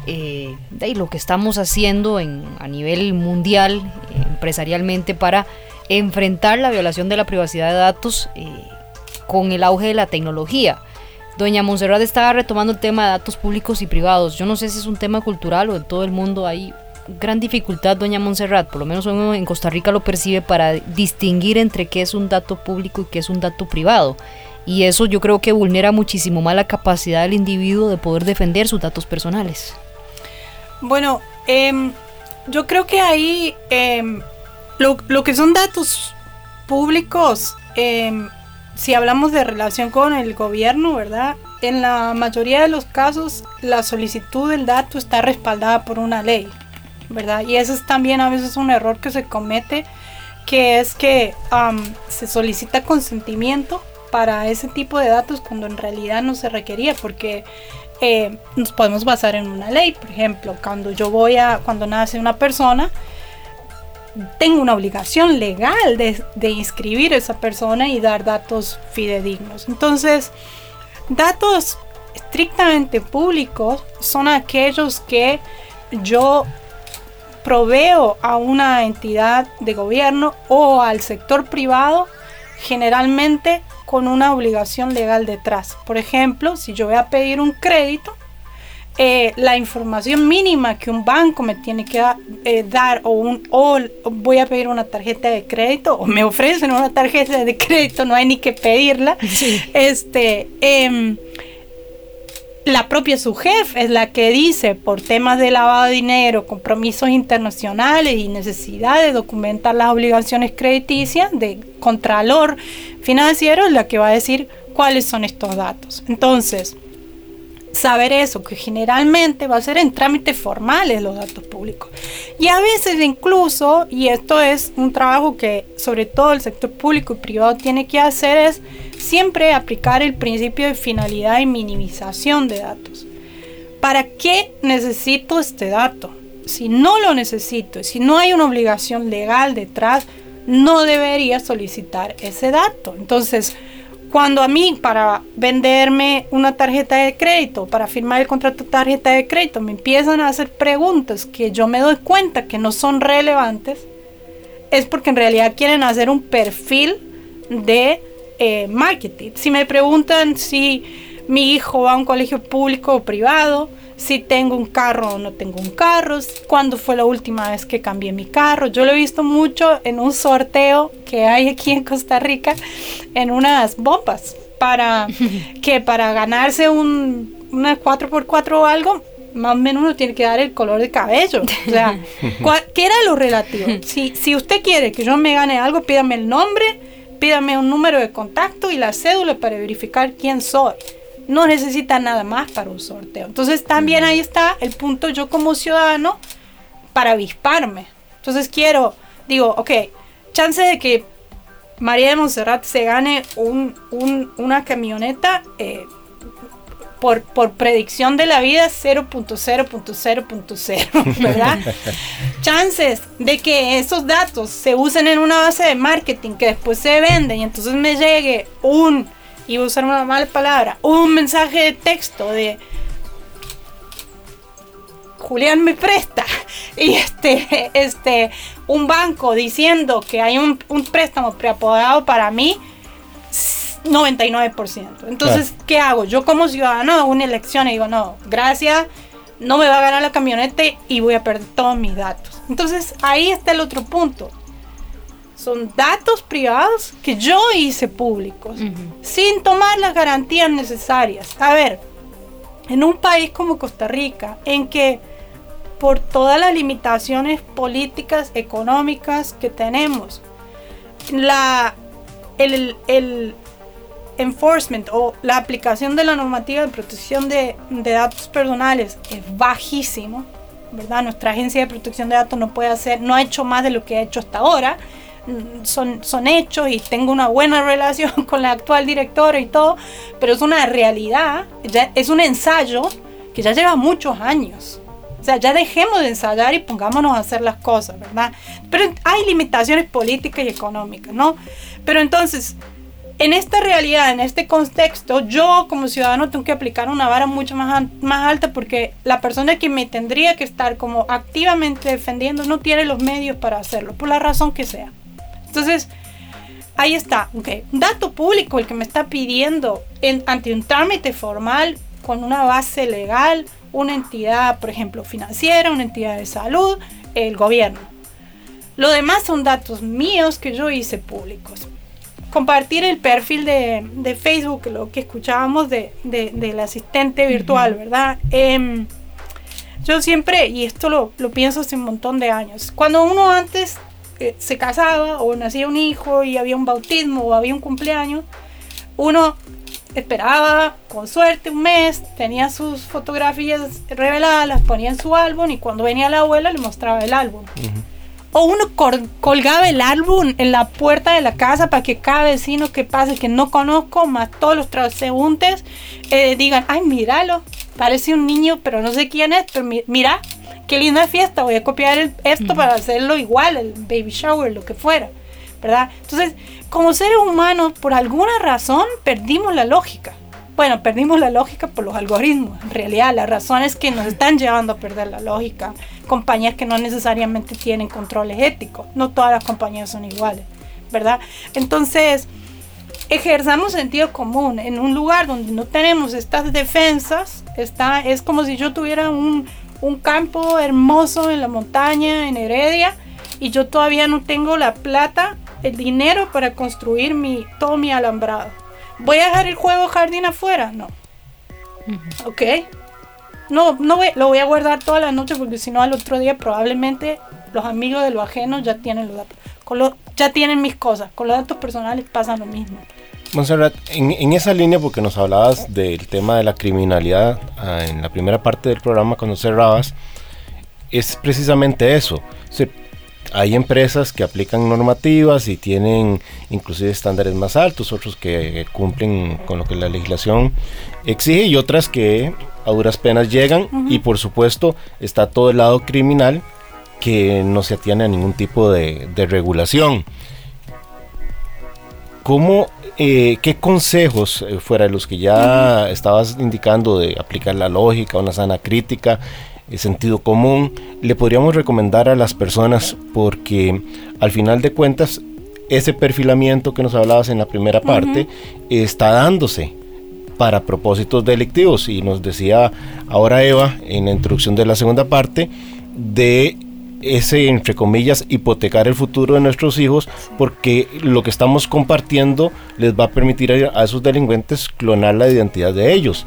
eh, de lo que estamos haciendo en, a nivel mundial, eh, empresarialmente, para enfrentar la violación de la privacidad de datos eh, con el auge de la tecnología. Doña Monserrat estaba retomando el tema de datos públicos y privados. Yo no sé si es un tema cultural o en todo el mundo hay gran dificultad, doña Montserrat, por lo menos uno en Costa Rica lo percibe para distinguir entre qué es un dato público y qué es un dato privado. Y eso yo creo que vulnera muchísimo más la capacidad del individuo de poder defender sus datos personales. Bueno, em, yo creo que ahí em, lo, que son datos públicos, em, si hablamos de relación con el gobierno, ¿verdad? En la mayoría de los casos, la solicitud del dato está respaldada por una ley. ¿verdad? Y eso es también a veces un error que se comete, que es que se solicita consentimiento para ese tipo de datos cuando en realidad no se requería, porque eh, nos podemos basar en una ley, por ejemplo, cuando yo voy a, cuando nace una persona, tengo una obligación legal de, de inscribir a esa persona y dar datos fidedignos. Entonces, datos estrictamente públicos son aquellos que yo proveo a una entidad de gobierno o al sector privado generalmente con una obligación legal detrás. Por ejemplo, si yo voy a pedir un crédito, eh, la información mínima que un banco me tiene que eh, dar o, un, o voy a pedir una tarjeta de crédito o me ofrecen una tarjeta de crédito, no hay ni que pedirla. Este, em, la propia su jefe es la que dice por temas de lavado de dinero, compromisos internacionales y necesidad de documentar las obligaciones crediticias de contralor financiero es la que va a decir cuáles son estos datos. Entonces, saber eso, que generalmente va a ser en trámites formales los datos públicos. Y a veces incluso, y esto es un trabajo que sobre todo el sector público y privado tiene que hacer, es siempre aplicar el principio de finalidad y minimización de datos. ¿Para qué necesito este dato? Si no lo necesito, si no hay una obligación legal detrás, no debería solicitar ese dato. Entonces, cuando a mí para venderme una tarjeta de crédito, para firmar el contrato de tarjeta de crédito, me empiezan a hacer preguntas que yo me doy cuenta que no son relevantes, es porque en realidad quieren hacer un perfil de eh, marketing. Si me preguntan si mi hijo va a un colegio público o privado, si tengo un carro o no tengo un carro, cuándo fue la última vez que cambié mi carro. Yo lo he visto mucho en un sorteo que hay aquí en Costa Rica en unas bombas para que para ganarse un, una 4x4 o algo, más o menos uno tiene que dar el color de cabello. O sea, ¿qué era lo relativo? Si, si usted quiere que yo me gane algo, pídame el nombre pídame un número de contacto y la cédula para verificar quién soy. No necesita nada más para un sorteo. Entonces también ahí está el punto yo como ciudadano para avisparme. Entonces quiero, digo, ok, chance de que María de Montserrat se gane un, una camioneta. Eh, por, por predicción de la vida 0.0.0.0, ¿verdad? Chances de que esos datos se usen en una base de marketing que después se venden y entonces me llegue un, y voy a usar una mala palabra, un mensaje de texto de Julián me presta y este, este, un banco diciendo que hay un, un préstamo preapodado para mí 99%. Entonces, ¿qué hago? Yo como ciudadano hago una elección y digo, no, gracias, no me va a ganar la camioneta y voy a perder todos mis datos. Entonces, ahí está el otro punto. Son datos privados que yo hice públicos, sin tomar las garantías necesarias. A ver, en un país como Costa Rica, en que por todas las limitaciones políticas, económicas que tenemos, la, el, el enforcement o la aplicación de la normativa de protección de, datos personales es bajísimo, ¿verdad? Nuestra agencia de protección de datos no puede hacer, no ha hecho más de lo que ha hecho hasta ahora. Son, son hechos y tengo una buena relación con la actual directora y todo, pero es una realidad, ya es un ensayo que ya lleva muchos años. O sea, ya dejemos de ensayar y pongámonos a hacer las cosas, ¿verdad? Pero hay limitaciones políticas y económicas, ¿no? Pero entonces, en esta realidad, en este contexto, yo como ciudadano tengo que aplicar una vara mucho más, más alta porque la persona que me tendría que estar como activamente defendiendo no tiene los medios para hacerlo, por la razón que sea. Entonces, ahí está, ok. Dato público, el que me está pidiendo en, ante un trámite formal con una base legal, una entidad, por ejemplo, financiera, una entidad de salud, el gobierno. Lo demás son datos míos que yo hice públicos. Compartir el perfil de, Facebook, lo que escuchábamos de, del asistente virtual, ¿verdad? Em, yo siempre, y esto lo, lo, pienso hace un montón de años, cuando uno antes eh, se casaba o nacía un hijo y había un bautismo o había un cumpleaños, uno esperaba con suerte un mes, tenía sus fotografías reveladas, las ponía en su álbum y cuando venía la abuela le mostraba el álbum. O uno colgaba el álbum en la puerta de la casa para que cada vecino que pase, que no conozco, más todos los transeúntes, eh, digan, ay, míralo, parece un niño, pero no sé quién es, pero mira, qué linda fiesta, voy a copiar esto para hacerlo igual, el baby shower, lo que fuera, ¿verdad? Entonces, como seres humanos, por alguna razón, perdimos la lógica. Bueno, perdimos la lógica por los algoritmos. En realidad, las razones que nos están llevando a perder la lógica, compañías que no necesariamente tienen controles éticos. No todas las compañías son iguales, ¿verdad? Entonces, ejerzamos sentido común en un lugar donde no tenemos estas defensas. Está, es como si yo tuviera un, un campo hermoso en la montaña, en Heredia, y yo todavía no tengo la plata el dinero para construir mi, todo mi alambrado. ¿Voy a dejar el juego jardín afuera? No. ¿Ok? No, no lo voy a guardar toda la noche porque si no al otro día probablemente los amigos de lo ajeno ya tienen los datos. Con lo, ya tienen mis cosas. Con los datos personales pasa lo mismo. Monserrat, en, en, esa línea, porque nos hablabas del tema de la criminalidad ah, en la primera parte del programa cuando cerrabas, es precisamente eso. Hay empresas que aplican normativas y tienen inclusive estándares más altos, otros que cumplen con lo que la legislación exige y otras que a duras penas llegan. Y por supuesto está todo el lado criminal que no se atiene a ningún tipo de, regulación. ¿Cómo, eh, ¿Qué consejos, eh, fuera de los que ya estabas indicando de aplicar la lógica, una sana crítica, sentido común, le podríamos recomendar a las personas porque al final de cuentas ese perfilamiento que nos hablabas en la primera parte está dándose para propósitos delictivos. Y nos decía ahora Eva en la introducción de la segunda parte de ese, entre comillas, hipotecar el futuro de nuestros hijos porque lo que estamos compartiendo les va a permitir a esos delincuentes clonar la identidad de ellos.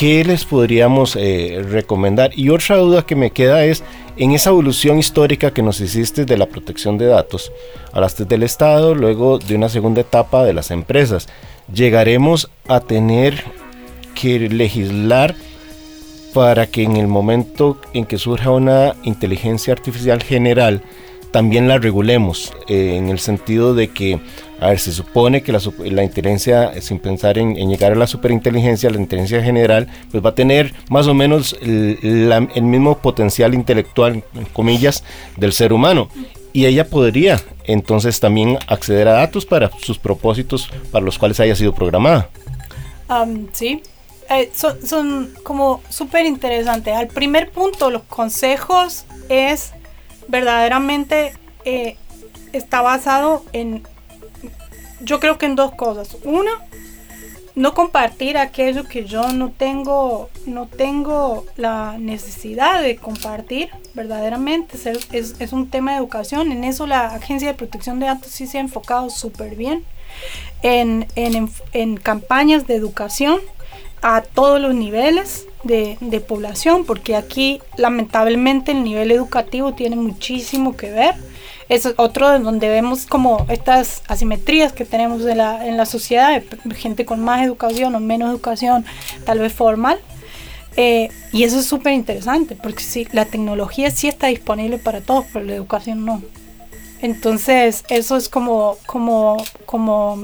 ¿qué les podríamos eh, recomendar? Y otra duda que me queda es, en esa evolución histórica que nos hiciste de la protección de datos, hablaste del Estado, luego de una segunda etapa de las empresas, ¿llegaremos a tener que legislar para que en el momento en que surja una inteligencia artificial general, también la regulemos, eh, en el sentido de que a ver, se supone que la, la inteligencia, sin pensar en, llegar a la superinteligencia, la inteligencia general, pues va a tener más o menos el, mismo potencial intelectual, en comillas, del ser humano. Y ella podría entonces también acceder a datos para sus propósitos para los cuales haya sido programada. sí, eh, son, como súper interesantes. Al primer punto, los consejos es verdaderamente, eh, está basado en yo creo que en dos cosas. Una, no compartir aquello que yo no tengo, no tengo la necesidad de compartir verdaderamente. Es, es, un tema de educación. En eso la Agencia de Protección de Datos sí se ha enfocado súper bien en, en, en, campañas de educación a todos los niveles de, de población, porque aquí lamentablemente el nivel educativo tiene muchísimo que ver es otro donde vemos como estas asimetrías que tenemos en la, en la sociedad, gente con más educación o menos educación, tal vez formal. Eh, y eso es súper interesante, porque sí, la tecnología sí está disponible para todos, pero la educación no. Entonces, eso es como, como, como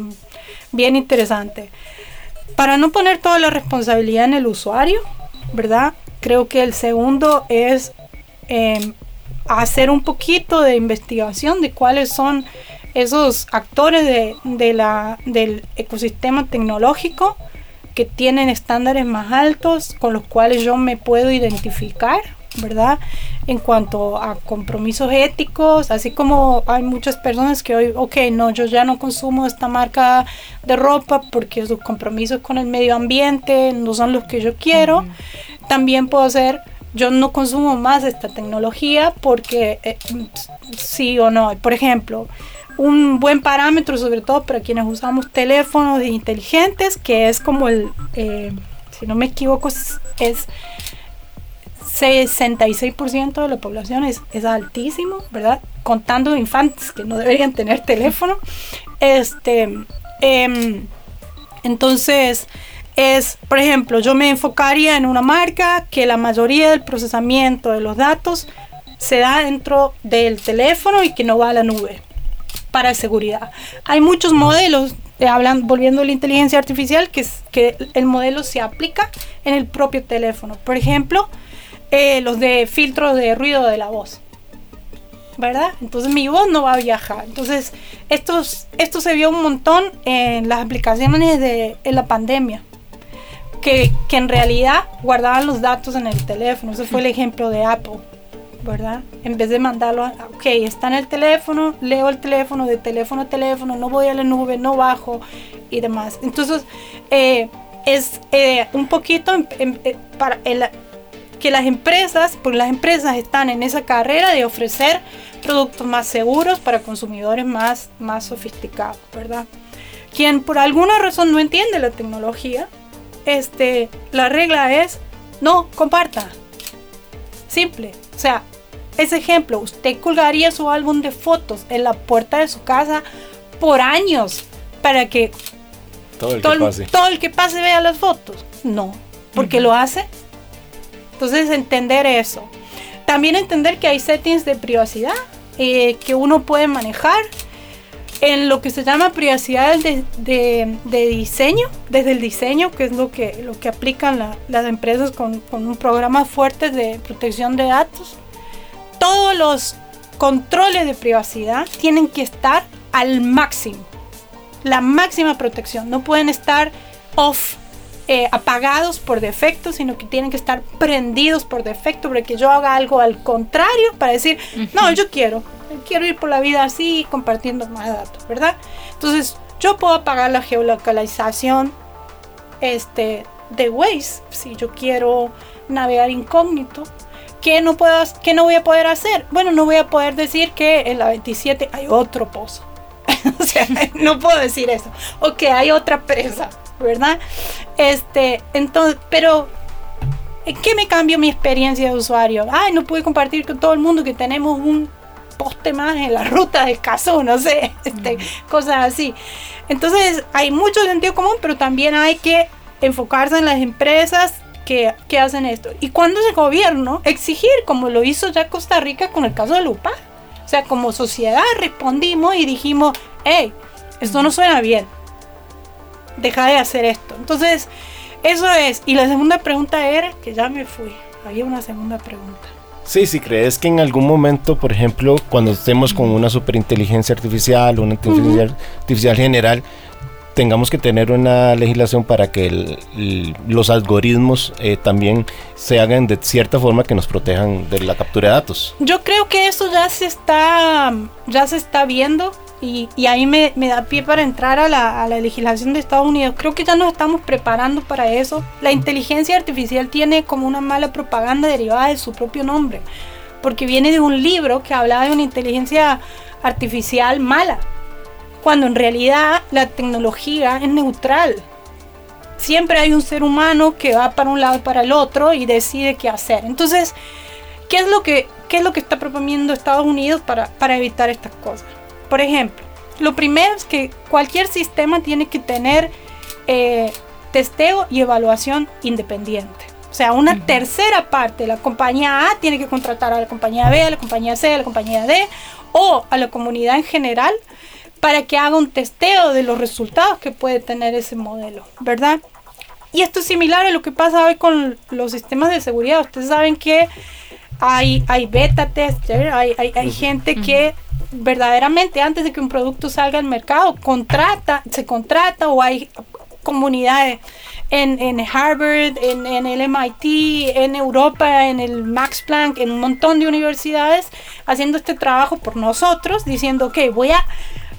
bien interesante. Para no poner toda la responsabilidad en el usuario, ¿verdad? Creo que el segundo es eh, hacer un poquito de investigación de cuáles son esos actores de, del ecosistema tecnológico que tienen estándares más altos con los cuales yo me puedo identificar, ¿verdad? En cuanto a compromisos éticos, así como hay muchas personas que hoy, ok, no, yo ya no consumo esta marca de ropa porque sus compromisos con el medio ambiente no son los que yo quiero, también puedo hacer yo no consumo más esta tecnología porque eh, sí o no. Por ejemplo, un buen parámetro, sobre todo para quienes usamos teléfonos inteligentes, que es como el, eh, si no me equivoco, es, 66% de la población, es, es, altísimo, ¿verdad? Contando infantes que no deberían tener teléfono. Este, em, entonces, es, por ejemplo, yo me enfocaría en una marca que la mayoría del procesamiento de los datos se da dentro del teléfono y que no va a la nube para seguridad. Hay muchos modelos, eh, hablan, volviendo a la inteligencia artificial, que, es, que el modelo se aplica en el propio teléfono. Por ejemplo, eh, los de filtros de ruido de la voz. ¿verdad? Entonces mi voz no va a viajar. Entonces, esto, esto se vio un montón en las aplicaciones de en la pandemia que, en realidad guardaban los datos en el teléfono. Ese fue el ejemplo de Apple, ¿verdad? En vez de mandarlo, a, ok, está en el teléfono, leo el teléfono, de teléfono a teléfono, no voy a la nube, no bajo y demás. Entonces, eh, es eh, un poquito eh, para que las empresas, porque las empresas están en esa carrera de ofrecer productos más seguros para consumidores más, más sofisticados, ¿verdad? Quien por alguna razón no entiende la tecnología, este, la regla es no comparta. Simple. O sea, ese ejemplo, usted colgaría su álbum de fotos en la puerta de su casa por años para que todo el, que, pase. Todo el que pase vea las fotos. No, porque lo hace. Entonces entender eso. También entender que hay settings de privacidad eh, que uno puede manejar en lo que se llama privacidad de, diseño, desde el diseño, que es lo que, lo que aplican las empresas con, un programa fuerte de protección de datos, todos los controles de privacidad tienen que estar al máximo, la máxima protección, no pueden estar off. Eh, apagados por defecto, sino que tienen que estar prendidos por defecto para que yo haga algo al contrario para decir, no, yo quiero, quiero ir por la vida así, compartiendo más datos, ¿verdad? Entonces, yo puedo apagar la geolocalización este, de Waze si yo quiero navegar incógnito. ¿Qué no, puedo, ¿Qué no voy a poder hacer? Bueno, no voy a poder decir que en la 27 hay otro pozo. o sea, no puedo decir eso. O que hay otra presa, ¿verdad? Este, entonces, pero ¿qué me cambio mi experiencia de usuario? Ay, no puedo compartir con todo el mundo que tenemos un poste más en la ruta del caso, no sé, este, cosas así. Entonces hay mucho sentido común, pero también hay que enfocarse en las empresas que, que hacen esto. Y cuando el gobierno exigir, como lo hizo ya Costa Rica con el caso de Lupa, o sea, como sociedad respondimos y dijimos, hey, esto no suena bien, deja de hacer esto. Entonces, eso es. Y la segunda pregunta era, que ya me fui, había una segunda pregunta. Sí, si crees que en algún momento, por ejemplo, cuando estemos con una superinteligencia artificial, una inteligencia artificial general, tengamos que tener una legislación para que los algoritmos eh, también se hagan de cierta forma que nos protejan de la captura de datos. Yo creo que eso ya se está, ya se está viendo y, y ahí me, me, da pie para entrar a la, a la legislación de Estados Unidos. Creo que ya nos estamos preparando para eso. La inteligencia artificial tiene como una mala propaganda derivada de su propio nombre, porque viene de un libro que hablaba de una inteligencia artificial mala, cuando en realidad la tecnología es neutral. Siempre hay un ser humano que va para un lado y para el otro y decide qué hacer. Entonces, ¿qué es lo que, qué es lo que está proponiendo Estados Unidos para, para evitar estas cosas? Por ejemplo, lo primero es que cualquier sistema tiene que tener eh, testeo y evaluación independiente. O sea, una tercera parte, la compañía A tiene que contratar a la compañía B, a la compañía C, a la compañía D o a la comunidad en general para que haga un testeo de los resultados que puede tener ese modelo, ¿verdad? Y esto es similar a lo que pasa hoy con los sistemas de seguridad. Ustedes saben que hay, hay beta tester, hay, hay, hay gente que verdaderamente antes de que un producto salga al mercado contrata, se contrata o hay comunidades en, en Harvard, en, el MIT, en Europa, en el Max Planck, en un montón de universidades haciendo este trabajo por nosotros, diciendo, ok, voy a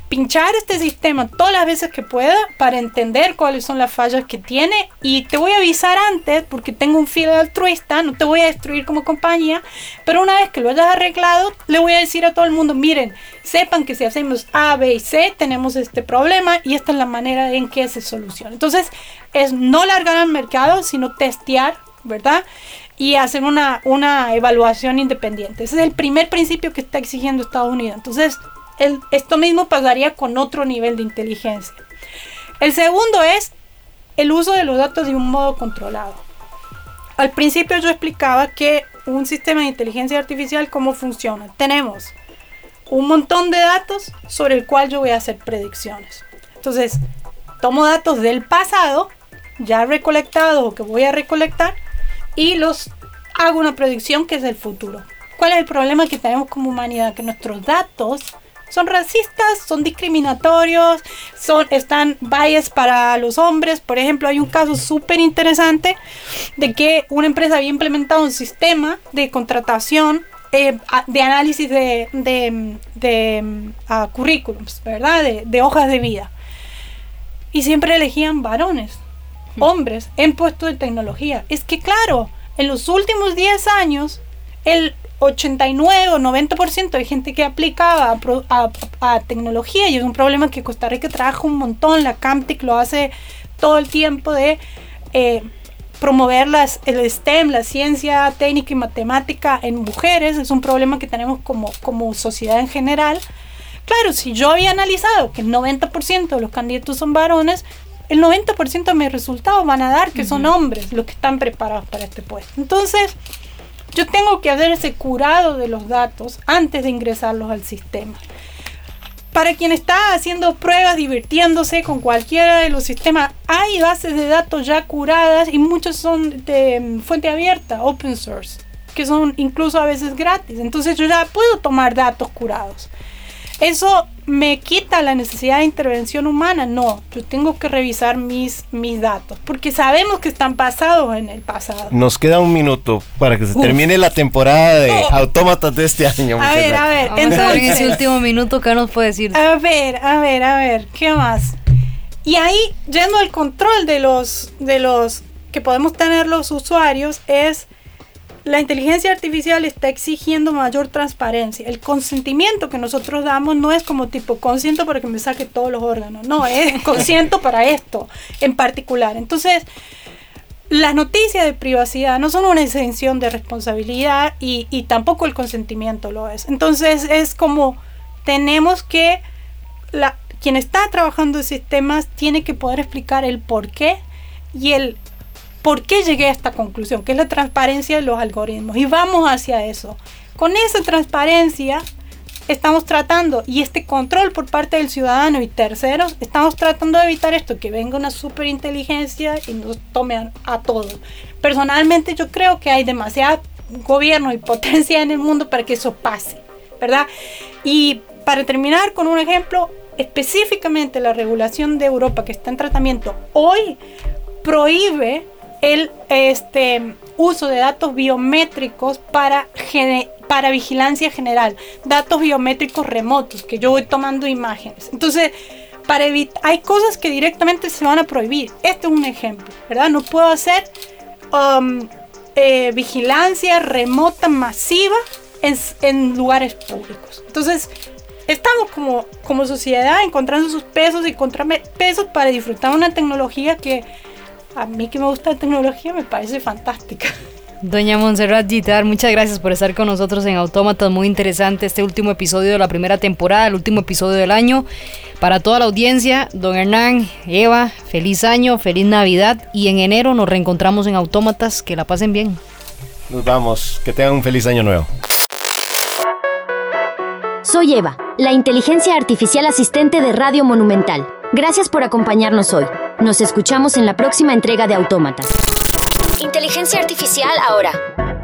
pinchar este sistema todas las veces que pueda para entender cuáles son las fallas que tiene y te voy a avisar antes porque tengo un filo altruista, no te voy a destruir como compañía, pero una vez que lo hayas arreglado, le voy a decir a todo el mundo, miren, sepan que si hacemos A, B y C tenemos este problema y esta es la manera en que se soluciona. Entonces, es no largar al mercado, sino testear, ¿verdad? Y hacer una, una evaluación independiente. Ese es el primer principio que está exigiendo Estados Unidos. Entonces, esto mismo pasaría con otro nivel de inteligencia. El segundo es el uso de los datos de un modo controlado. Al principio yo explicaba que un sistema de inteligencia artificial cómo funciona. Tenemos un montón de datos sobre el cual yo voy a hacer predicciones. Entonces, tomo datos del pasado, ya recolectados o que voy a recolectar, y los hago una predicción que es el futuro. ¿Cuál es el problema que tenemos como humanidad? Que nuestros datos son racistas, son discriminatorios, son, están bias para los hombres. Por ejemplo, hay un caso súper interesante de que una empresa había implementado un sistema de contratación eh, de análisis de, de, de currículums, ¿verdad? De, de, hojas de vida. Y siempre elegían varones, hombres, en puestos de tecnología. Es que claro, en los últimos 10 años, el 89 o 90% de gente que aplica a, tecnología y es un problema que Costa Rica trabaja un montón, la CAMTIC lo hace todo el tiempo de eh, promover las, el STEM, la ciencia, técnica y matemática en mujeres, es un problema que tenemos como, como sociedad en general. Claro, si yo había analizado que el 90% de los candidatos son varones, el 90% de mis resultados van a dar que son hombres los que están preparados para este puesto. Entonces, yo tengo que hacer ese curado de los datos antes de ingresarlos al sistema. Para quien está haciendo pruebas, divirtiéndose con cualquiera de los sistemas, hay bases de datos ya curadas y muchos son de mm, fuente abierta, open source, que son incluso a veces gratis. Entonces yo ya puedo tomar datos curados. Eso me quita la necesidad de intervención humana. No, yo tengo que revisar mis, mis datos, porque sabemos que están pasados en el pasado. Nos queda un minuto para que se termine la temporada de oh. autómatas de este año. A ver, a ver, entonces, en ese último minuto, ¿qué nos puede decir? A ver, a ver, a ver, ¿qué más? Y ahí, yendo al control de los, de los que podemos tener los usuarios, es la inteligencia artificial está exigiendo mayor transparencia. El consentimiento que nosotros damos no es como tipo consiento para que me saque todos los órganos, no, es consiento para esto en particular. Entonces, las noticias de privacidad no son una exención de responsabilidad y, y tampoco el consentimiento lo es. Entonces, es como tenemos que, la, quien está trabajando en sistemas tiene que poder explicar el por qué y el por qué llegué a esta conclusión, que es la transparencia de los algoritmos. Y vamos hacia eso. Con esa transparencia estamos tratando, y este control por parte del ciudadano y terceros, estamos tratando de evitar esto, que venga una superinteligencia y nos tome a, todos. Personalmente yo creo que hay demasiado gobierno y potencia en el mundo para que eso pase, ¿verdad? Y para terminar con un ejemplo, específicamente la regulación de Europa que está en tratamiento hoy prohíbe el este, uso de datos biométricos para para vigilancia general, datos biométricos remotos, que yo voy tomando imágenes. Entonces, para hay cosas que directamente se van a prohibir. Este es un ejemplo, ¿verdad? No puedo hacer um, eh, vigilancia remota masiva en, en, lugares públicos. Entonces, estamos como, como sociedad encontrando sus pesos y encontrarme pesos para disfrutar una tecnología que a mí que me gusta la tecnología me parece fantástica. Doña Montserrat Gitar, muchas gracias por estar con nosotros en Autómatas. Muy interesante este último episodio de la primera temporada, el último episodio del año. Para toda la audiencia, don Hernán, Eva, feliz año, feliz Navidad y en enero nos reencontramos en Autómatas. Que la pasen bien. Nos vamos, que tengan un feliz año nuevo. Soy Eva, la inteligencia artificial asistente de Radio Monumental. Gracias por acompañarnos hoy. Nos escuchamos en la próxima entrega de Autómatas. Inteligencia artificial ahora.